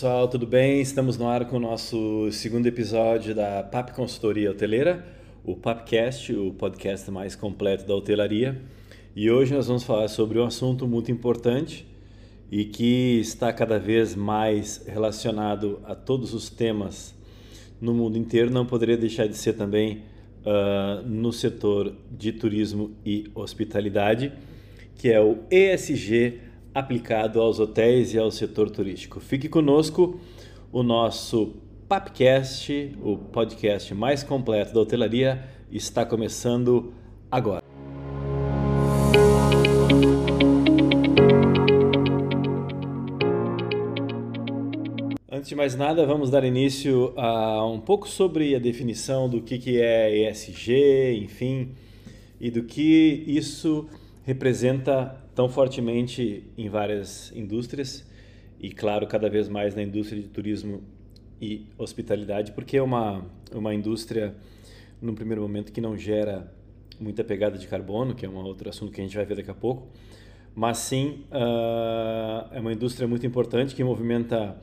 pessoal, tudo bem? Estamos no ar com o nosso segundo episódio da PAP Consultoria Hoteleira, o PAPcast, o podcast mais completo da hotelaria. E hoje nós vamos falar sobre um assunto muito importante e que está cada vez mais relacionado a todos os temas no mundo inteiro, não poderia deixar de ser também uh, no setor de turismo e hospitalidade, que é o ESG aplicado aos hotéis e ao setor turístico. Fique conosco, o nosso Papcast, o podcast mais completo da hotelaria, está começando agora. Antes de mais nada, vamos dar início a um pouco sobre a definição do que, que é ESG, enfim, e do que isso representa tão fortemente em várias indústrias e, claro, cada vez mais na indústria de turismo e hospitalidade, porque é uma, uma indústria, no primeiro momento, que não gera muita pegada de carbono, que é um outro assunto que a gente vai ver daqui a pouco, mas sim uh, é uma indústria muito importante que movimenta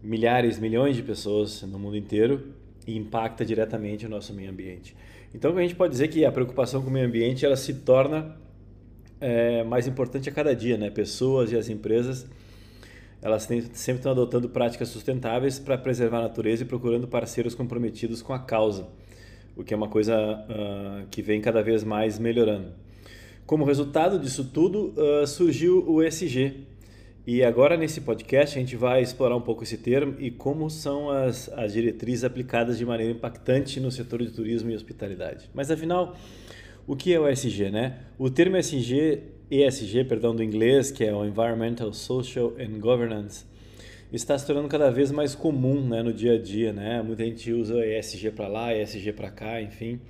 milhares, milhões de pessoas no mundo inteiro e impacta diretamente o nosso meio ambiente. Então a gente pode dizer que a preocupação com o meio ambiente ela se torna é, mais importante a cada dia, né? Pessoas e as empresas elas têm, sempre estão adotando práticas sustentáveis para preservar a natureza e procurando parceiros comprometidos com a causa, o que é uma coisa uh, que vem cada vez mais melhorando. Como resultado disso tudo, uh, surgiu o ESG. E agora, nesse podcast, a gente vai explorar um pouco esse termo e como são as, as diretrizes aplicadas de maneira impactante no setor de turismo e hospitalidade. Mas, afinal, o que é o ESG, né? O termo ESG, ESG, perdão, do inglês, que é o Environmental, Social and Governance, está se tornando cada vez mais comum, né, no dia a dia, né? Muita gente usa ESG para lá, ESG para cá, enfim.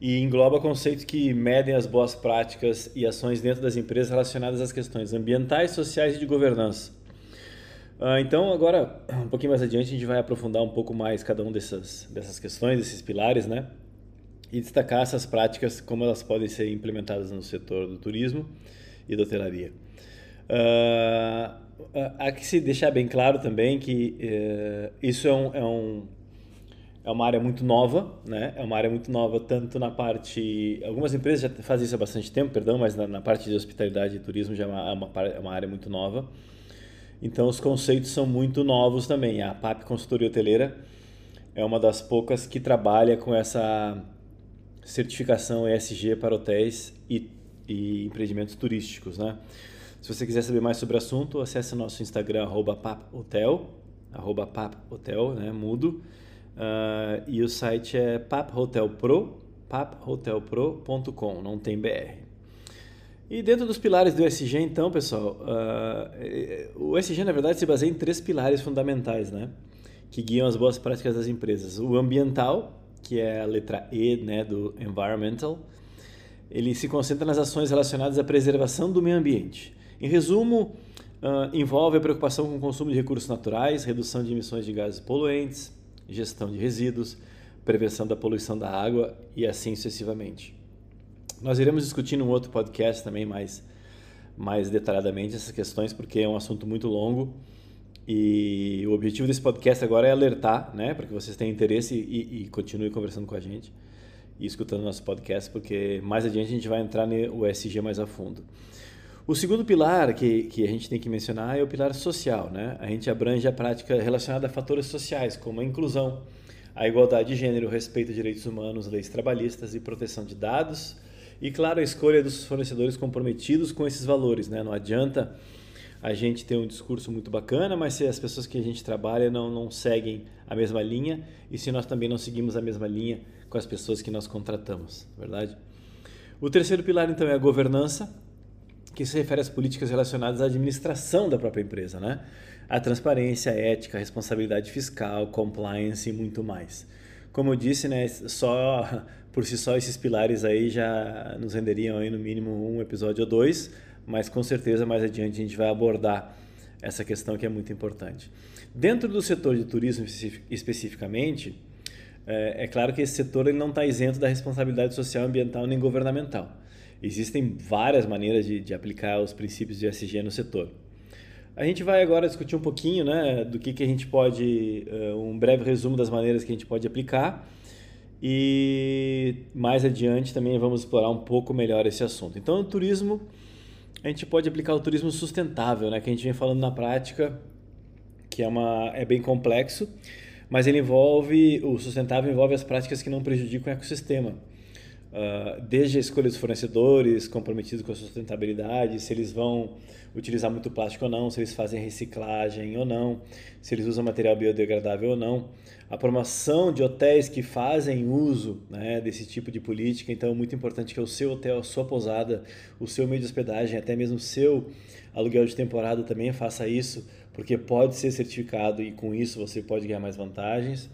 E engloba conceitos que medem as boas práticas e ações dentro das empresas relacionadas às questões ambientais, sociais e de governança. Uh, então, agora, um pouquinho mais adiante, a gente vai aprofundar um pouco mais cada um dessas, dessas questões, desses pilares, né? E destacar essas práticas, como elas podem ser implementadas no setor do turismo e da hotelaria. Uh, há que se deixar bem claro também que uh, isso é, um, é, um, é uma área muito nova, né? É uma área muito nova tanto na parte... Algumas empresas já fazem isso há bastante tempo, perdão, mas na, na parte de hospitalidade e turismo já é uma, é uma, é área muito nova. Então, os conceitos são muito novos também. A PAP Consultoria Hoteleira é uma das poucas que trabalha com essa certificação ESG para hotéis e, e empreendimentos turísticos, né? Se você quiser saber mais sobre o assunto, acesse nosso Instagram, arroba paphotel, arroba paphotel, né, mudo. Uh, e o site é paphotelpro, paphotelpro.com, não tem BR. E dentro dos pilares do ESG, então, pessoal, uh, o ESG, na verdade, se baseia em três pilares fundamentais, né? Que guiam as boas práticas das empresas. O ambiental, que é a letra E né, do environmental, ele se concentra nas ações relacionadas à preservação do meio ambiente. Em resumo, uh, envolve a preocupação com o consumo de recursos naturais, redução de emissões de gases poluentes, gestão de resíduos, prevenção da poluição da água e assim sucessivamente. Nós iremos discutir num outro podcast também mais, mais detalhadamente essas questões, porque é um assunto muito longo e o objetivo desse podcast agora é alertar, né, para que vocês tenham interesse e, e continuem conversando com a gente e escutando nosso podcast, porque mais adiante a gente vai entrar no ESG mais a fundo. O segundo pilar que, que a gente tem que mencionar é o pilar social. Né? A gente abrange a prática relacionada a fatores sociais, como a inclusão, a igualdade de gênero, o respeito a direitos humanos, leis trabalhistas e proteção de dados. E, claro, a escolha dos fornecedores comprometidos com esses valores. Né? Não adianta a gente tem um discurso muito bacana, mas se as pessoas que a gente trabalha não, não seguem a mesma linha e se nós também não seguimos a mesma linha com as pessoas que nós contratamos, verdade? O terceiro pilar, então, é a governança, que se refere às políticas relacionadas à administração da própria empresa, né? A transparência, a ética, a responsabilidade fiscal, compliance e muito mais. Como eu disse, né, só por si só esses pilares aí já nos renderiam aí no mínimo um episódio ou dois, mas com certeza mais adiante a gente vai abordar essa questão que é muito importante. Dentro do setor de turismo especificamente, é, é claro que esse setor ele não está isento da responsabilidade social, ambiental nem governamental. Existem várias maneiras de, de aplicar os princípios de ESG no setor. A gente vai agora discutir um pouquinho né, do que, que a gente pode, uh, um breve resumo das maneiras que a gente pode aplicar e mais adiante também vamos explorar um pouco melhor esse assunto. Então, o turismo, a gente pode aplicar o turismo sustentável, né, que a gente vem falando na prática, que é, uma, é bem complexo, mas ele envolve, o sustentável envolve as práticas que não prejudicam o ecossistema. Uh, desde a escolha dos fornecedores comprometidos com a sustentabilidade, se eles vão utilizar muito plástico ou não, se eles fazem reciclagem ou não, se eles usam material biodegradável ou não, a promoção de hotéis que fazem uso né, desse tipo de política, então é muito importante que o seu hotel, a sua pousada, o seu meio de hospedagem, até mesmo o seu aluguel de temporada também faça isso, porque pode ser certificado e com isso você pode ganhar mais vantagens.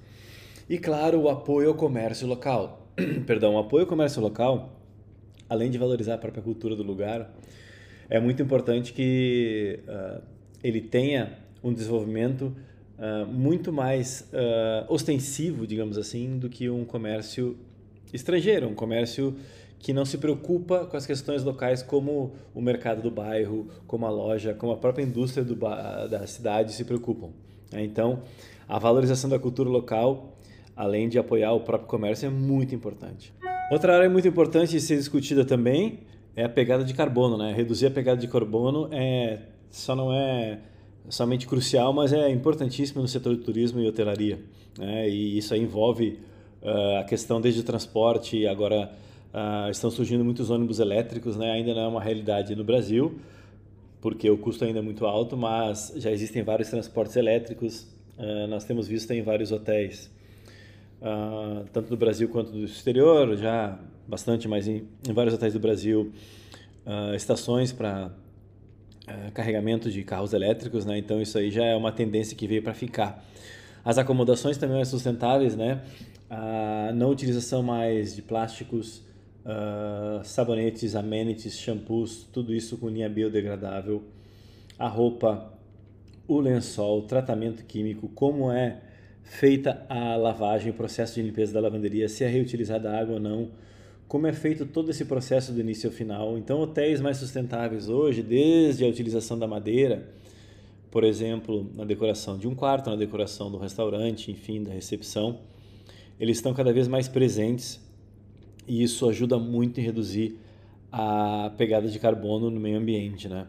E claro, o apoio ao comércio local. Perdão, o apoio ao comércio local, além de valorizar a própria cultura do lugar, é muito importante que uh, ele tenha um desenvolvimento uh, muito mais uh, ostensivo, digamos assim, do que um comércio estrangeiro, um comércio que não se preocupa com as questões locais como o mercado do bairro, como a loja, como a própria indústria da cidade se preocupam. Né? Então, a valorização da cultura local, além de apoiar o próprio comércio, é muito importante. Outra área muito importante de ser discutida também é a pegada de carbono, né? Reduzir a pegada de carbono é só não é somente crucial, mas é importantíssimo no setor do turismo e hotelaria, né? E isso aí envolve uh, a questão desde o transporte, agora uh, estão surgindo muitos ônibus elétricos, né? Ainda não é uma realidade no Brasil, porque o custo ainda é muito alto, mas já existem vários transportes elétricos. Uh, nós temos visto em vários hotéis, tanto do Brasil quanto do exterior, já bastante, mas em, em vários hotéis do Brasil, uh, estações para uh, ah, carregamento de carros elétricos, né? Então isso aí já é uma tendência que veio para ficar. As acomodações também são sustentáveis, né? A não utilização mais de plásticos, uh, sabonetes, amenities, shampoos, tudo isso com linha biodegradável. A roupa, o lençol, tratamento químico, como é feita a lavagem, o processo de limpeza da lavanderia, se é reutilizada a água ou não, como é feito todo esse processo do início ao final. Então, hotéis mais sustentáveis hoje, desde a utilização da madeira, por exemplo, na decoração de um quarto, na decoração do restaurante, enfim, da recepção, eles estão cada vez mais presentes e isso ajuda muito em reduzir a pegada de carbono no meio ambiente, né?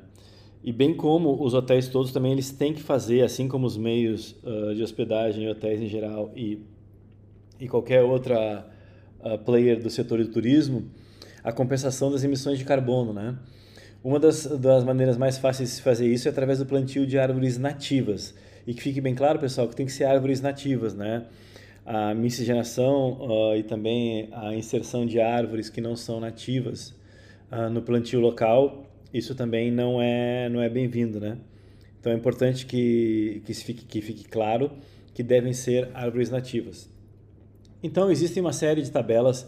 E bem como os hotéis todos também eles têm que fazer, assim como os meios uh, de hospedagem, hotéis em geral e, e qualquer outra uh, player do setor do turismo, a compensação das emissões de carbono, né? Uma das, das maneiras mais fáceis de se fazer isso é através do plantio de árvores nativas. E que fique bem claro, pessoal, que tem que ser árvores nativas, né? A miscigenação uh, e também a inserção de árvores que não são nativas no plantio local, isso também não é, não é bem-vindo, né? Então é importante que, que, fique, que fique claro que devem ser árvores nativas. Então, existem uma série de tabelas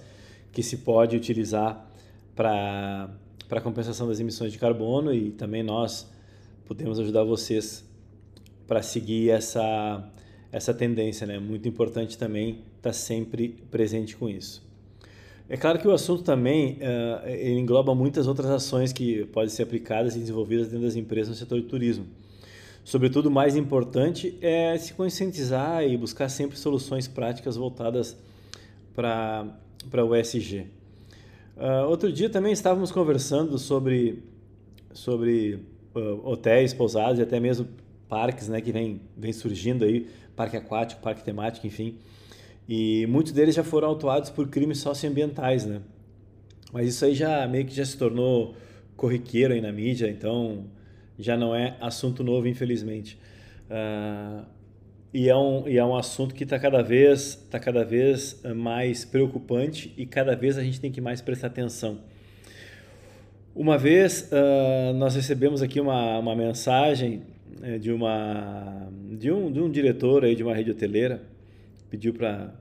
que se pode utilizar para a compensação das emissões de carbono e também nós podemos ajudar vocês para seguir essa, essa tendência. Né? Muito importante também estar tá sempre presente com isso. É claro que o assunto também uh, engloba muitas outras ações que podem ser aplicadas e desenvolvidas dentro das empresas no setor do turismo. Sobretudo, o mais importante é se conscientizar e buscar sempre soluções práticas voltadas para o ESG. Uh, outro dia também estávamos conversando sobre, sobre uh, hotéis, pousadas e até mesmo parques né, que vem, vem surgindo aí, parque aquático, parque temático, enfim. E muitos deles já foram autuados por crimes socioambientais, né? Mas isso aí já meio que já se tornou corriqueiro aí na mídia, então já não é assunto novo, infelizmente. Uh, e, é um, e é um assunto que está cada, vez, tá cada vez mais preocupante e cada vez a gente tem que mais prestar atenção. Uma vez uh, nós recebemos aqui uma, uma mensagem eh, de, uma, de, um, de um diretor aí de uma rede hoteleira, pediu para.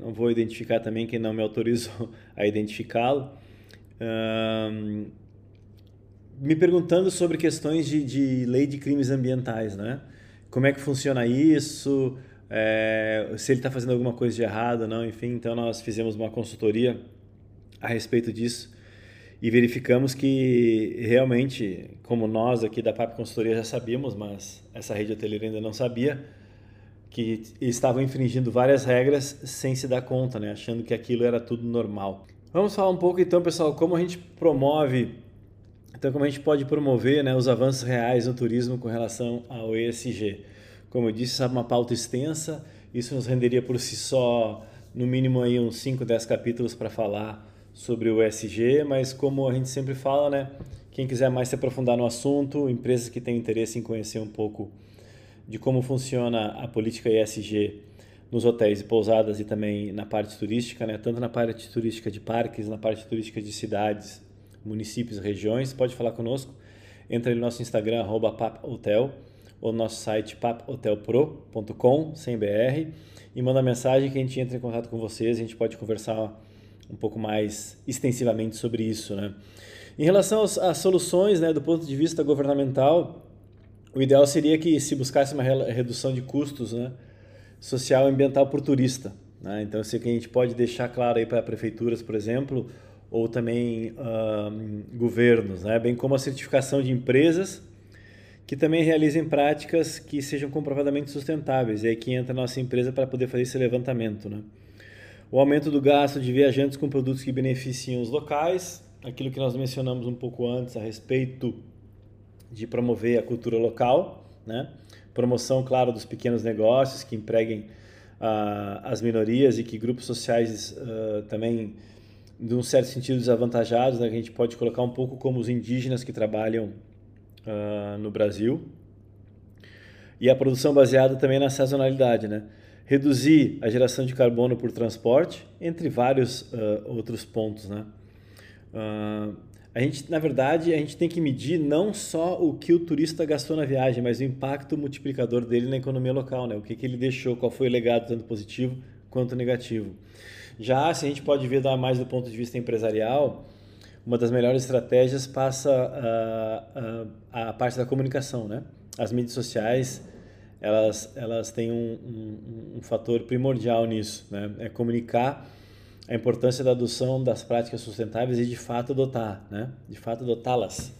Não vou identificar também quem não me autorizou a identificá-lo. Uh, me perguntando sobre questões de, de lei de crimes ambientais, né? Como é que funciona isso? É, se ele está fazendo alguma coisa de errado não, enfim. Então, nós fizemos uma consultoria a respeito disso e verificamos que realmente, como nós aqui da PAP Consultoria já sabíamos, mas essa rede hoteleira ainda não sabia, que estavam infringindo várias regras sem se dar conta, né? achando que aquilo era tudo normal. Vamos falar um pouco então, pessoal, como a gente promove, então como a gente pode promover né, os avanços reais no turismo com relação ao ESG. Como eu disse, é uma pauta extensa, isso nos renderia por si só no mínimo aí uns 5, 10 capítulos para falar sobre o ESG, mas como a gente sempre fala, né, quem quiser mais se aprofundar no assunto, empresas que têm interesse em conhecer um pouco de como funciona a política ESG nos hotéis e pousadas e também na parte turística, né? tanto na parte turística de parques, na parte turística de cidades, municípios, regiões, pode falar conosco. Entra no nosso Instagram, arroba paphotel, ou no nosso site paphotelpro.com, sem BR, e manda mensagem que a gente entra em contato com vocês, a gente pode conversar um pouco mais extensivamente sobre isso. Né? Em relação às soluções, né, do ponto de vista governamental, o ideal seria que se buscasse uma redução de custos né, social e ambiental por turista. Né? Então, isso que a gente pode deixar claro aí para prefeituras, por exemplo, ou também uh, governos, né? bem como a certificação de empresas que também realizem práticas que sejam comprovadamente sustentáveis. E aí que entra a nossa empresa para poder fazer esse levantamento. Né? O aumento do gasto de viajantes com produtos que beneficiem os locais, aquilo que nós mencionamos um pouco antes a respeito de promover a cultura local, né? promoção, claro, dos pequenos negócios que empreguem uh, as minorias e que grupos sociais uh, também, de um certo sentido, desavantajados, né? a gente pode colocar um pouco como os indígenas que trabalham uh, no Brasil. E a produção baseada também na sazonalidade, né? Reduzir a geração de carbono por transporte, entre vários outros pontos, né? A gente, na verdade, a gente tem que medir não só o que o turista gastou na viagem, mas o impacto multiplicador dele na economia local, né? O que, que ele deixou, qual foi o legado, tanto positivo quanto negativo. Já se a gente pode ver mais do ponto de vista empresarial, uma das melhores estratégias passa a, a, a parte da comunicação, né? As mídias sociais, elas, elas têm um, um, um fator primordial nisso, né? É comunicar a importância da adoção das práticas sustentáveis e de fato adotar, né? De fato adotá-las.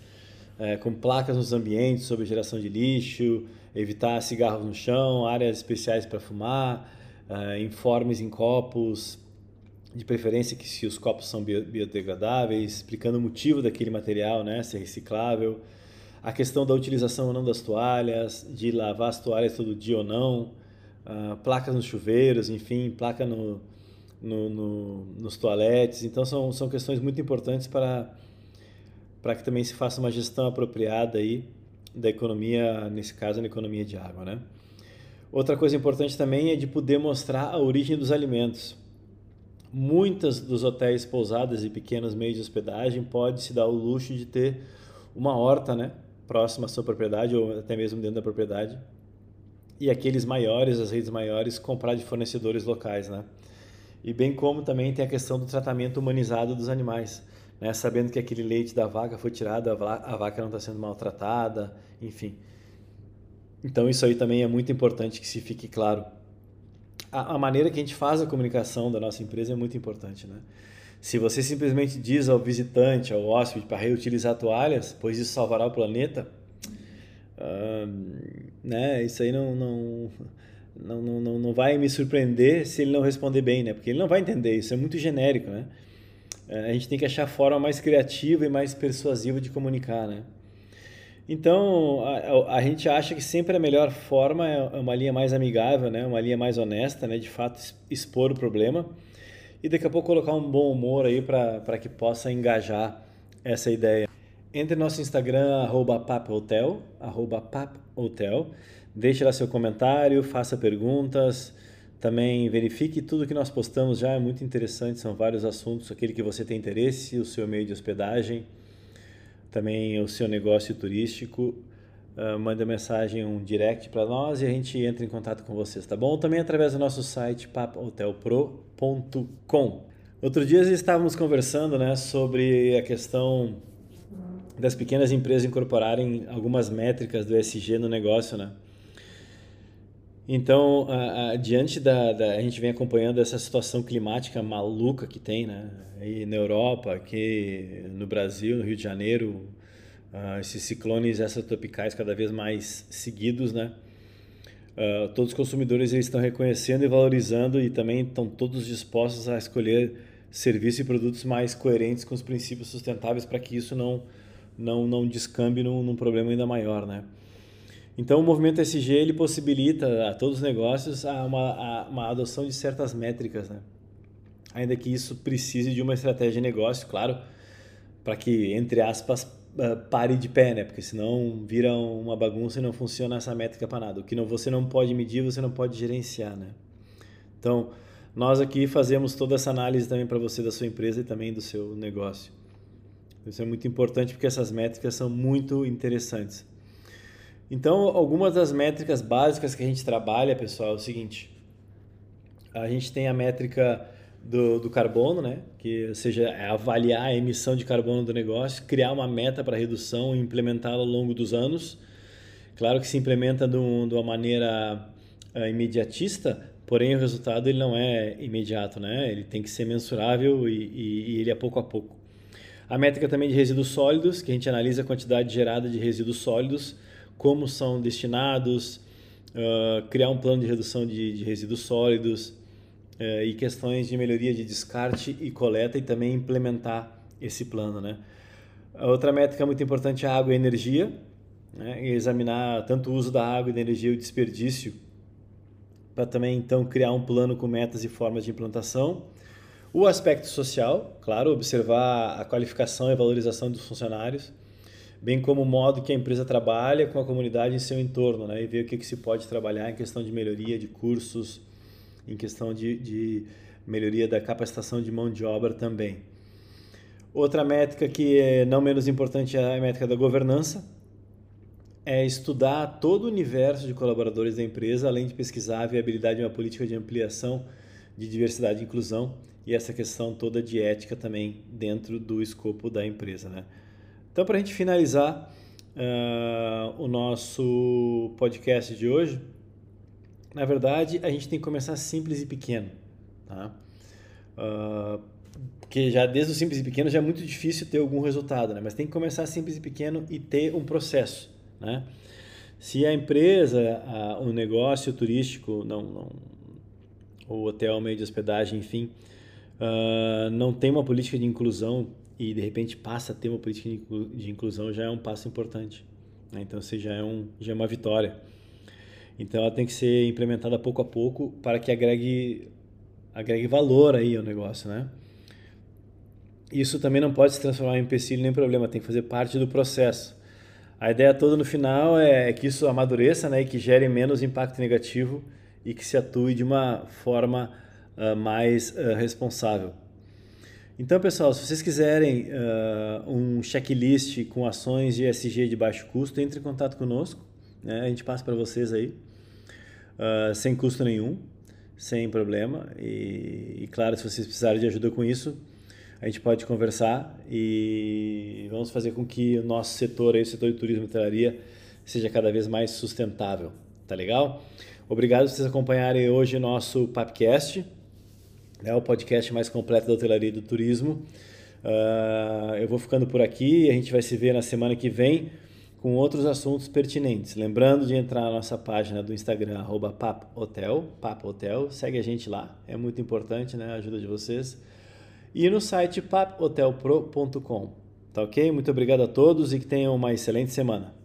É, com placas nos ambientes sobre geração de lixo, evitar cigarros no chão, áreas especiais para fumar, é, informes em copos, de preferência que se os copos são biodegradáveis, explicando o motivo daquele material, né, ser reciclável, a questão da utilização ou não das toalhas, de lavar as toalhas todo dia ou não, uh, placas nos chuveiros, enfim, placa no, no, no, nos toaletes. Então, são, são questões muito importantes para, para que também se faça uma gestão apropriada aí da economia, nesse caso, na economia de água. Né? Outra coisa importante também é de poder mostrar a origem dos alimentos. Muitas dos hotéis, pousadas e pequenos meios de hospedagem pode se dar o luxo de ter uma horta, né, próxima à sua propriedade ou até mesmo dentro da propriedade. E aqueles maiores, as redes maiores, comprar de fornecedores locais, né? E bem como também tem a questão do tratamento humanizado dos animais, né? sabendo que aquele leite da vaca foi tirado, a vaca não está sendo maltratada, enfim. Então isso aí também é muito importante que se fique claro. A, a maneira que a gente faz a comunicação da nossa empresa é muito importante, né? Se você simplesmente diz ao visitante, ao hóspede, para reutilizar toalhas, pois isso salvará o planeta, uh, né? Isso aí não, não não, não, não vai me surpreender se ele não responder bem, né? Porque ele não vai entender, isso é muito genérico, né? É, a gente tem que achar a forma mais criativa e mais persuasiva de comunicar, né? Então, a, a, gente acha que sempre a melhor forma é, é uma linha mais amigável, né? Uma linha mais honesta, né? De fato, expor o problema e daqui a pouco colocar um bom humor aí para que possa engajar essa ideia. Entre no nosso Instagram, arroba paphotel, arroba paphotel. Deixe lá seu comentário, faça perguntas. Também verifique tudo que nós postamos já, é muito interessante, são vários assuntos, aquele que você tem interesse, o seu meio de hospedagem, também o seu negócio turístico. Uh, manda mensagem, um direct para nós e a gente entra em contato com vocês, tá bom? Também através do nosso site papohotelpro.com. Outro dia estávamos conversando né, sobre a questão das pequenas empresas incorporarem algumas métricas do SG no negócio, né? Então, a, a, diante da, da, A gente vem acompanhando essa situação climática maluca que tem, né? Aí na Europa, aqui no Brasil, no Rio de Janeiro, uh, esses ciclones extratropicais cada vez mais seguidos, né? Uh, todos os consumidores eles estão reconhecendo e valorizando e também estão todos dispostos a escolher serviços e produtos mais coerentes com os princípios sustentáveis para que isso não não não descambe num, num, problema ainda maior, né? Então o movimento SG ele possibilita a todos os negócios a uma, a uma adoção de certas métricas, né? Ainda que isso precise de uma estratégia de negócio, claro, para que entre aspas uh, pare de pé, né? Porque senão vira uma bagunça e não funciona essa métrica para nada. O que não, você não pode medir, você não pode gerenciar, né? Então, nós aqui fazemos toda essa análise também para você da sua empresa e também do seu negócio. Isso é muito importante porque essas métricas são muito interessantes. Então, algumas das métricas básicas que a gente trabalha, pessoal, é o seguinte: a gente tem a métrica do, do carbono, né? que seja é avaliar a emissão de carbono do negócio, criar uma meta para redução e implementá-la ao longo dos anos. Claro que se implementa de, um, de uma maneira uh, imediatista, porém o resultado ele não é imediato, né? ele tem que ser mensurável e, e, e ele é pouco a pouco. A métrica também de resíduos sólidos, que a gente analisa a quantidade gerada de resíduos sólidos, como são destinados, uh, criar um plano de redução de, de resíduos sólidos, é, e questões de melhoria de descarte e coleta e também implementar esse plano, né? A outra métrica muito importante é a água e energia, né? E examinar tanto o uso da água e da energia e o desperdício para também então criar um plano com metas e formas de implantação. O aspecto social, claro, observar a qualificação e valorização dos funcionários, bem como o modo que a empresa trabalha com a comunidade em seu entorno, né? E ver o que, que se pode trabalhar em questão de melhoria de cursos, em questão de, de melhoria da capacitação de mão de obra também. Outra métrica que é não menos importante é a métrica da governança, é estudar todo o universo de colaboradores da empresa, além de pesquisar a viabilidade de uma política de ampliação de diversidade e inclusão e essa questão toda de ética também dentro do escopo da empresa. Né? Então, para a gente finalizar uh, o nosso podcast de hoje, na verdade, a gente tem que começar simples e pequeno, tá? Uh, porque já desde o simples e pequeno já é muito difícil ter algum resultado, né? Mas tem que começar simples e pequeno e ter um processo, né? Se a empresa, a, o negócio turístico, não, não, o hotel, meio de hospedagem, enfim, uh, não tem uma política de inclusão e de repente passa a ter uma política de inclusão, já é um passo importante. Né? Então, você já é, um, já é uma vitória. Então ela tem que ser implementada pouco a pouco para que agregue, agregue valor aí ao negócio, né? Isso também não pode se transformar em empecilho nem problema, tem que fazer parte do processo. A ideia toda no final é que isso amadureça né, e que gere menos impacto negativo e que se atue de uma forma uh, mais uh, responsável. Então, pessoal, se vocês quiserem uh, um checklist com ações de ESG de baixo custo, entre em contato conosco. Né? A gente passa para vocês aí uh, sem custo nenhum, sem problema. E, e, claro, se vocês precisarem de ajuda com isso, a gente pode conversar e vamos fazer com que o nosso setor, aí, o setor de turismo e hotelaria, seja cada vez mais sustentável. Tá legal? Obrigado por vocês acompanharem hoje o nosso Papcast, né, o podcast mais completo da hotelaria e do turismo. Uh, eu vou ficando por aqui, a gente vai se ver na semana que vem com outros assuntos pertinentes. Lembrando de entrar na nossa página do Instagram, arroba papohotel, papohotel, segue a gente lá, é muito importante, né, a ajuda de vocês. E no site papohotelpro.com, tá ok? Muito obrigado a todos e que tenham uma excelente semana.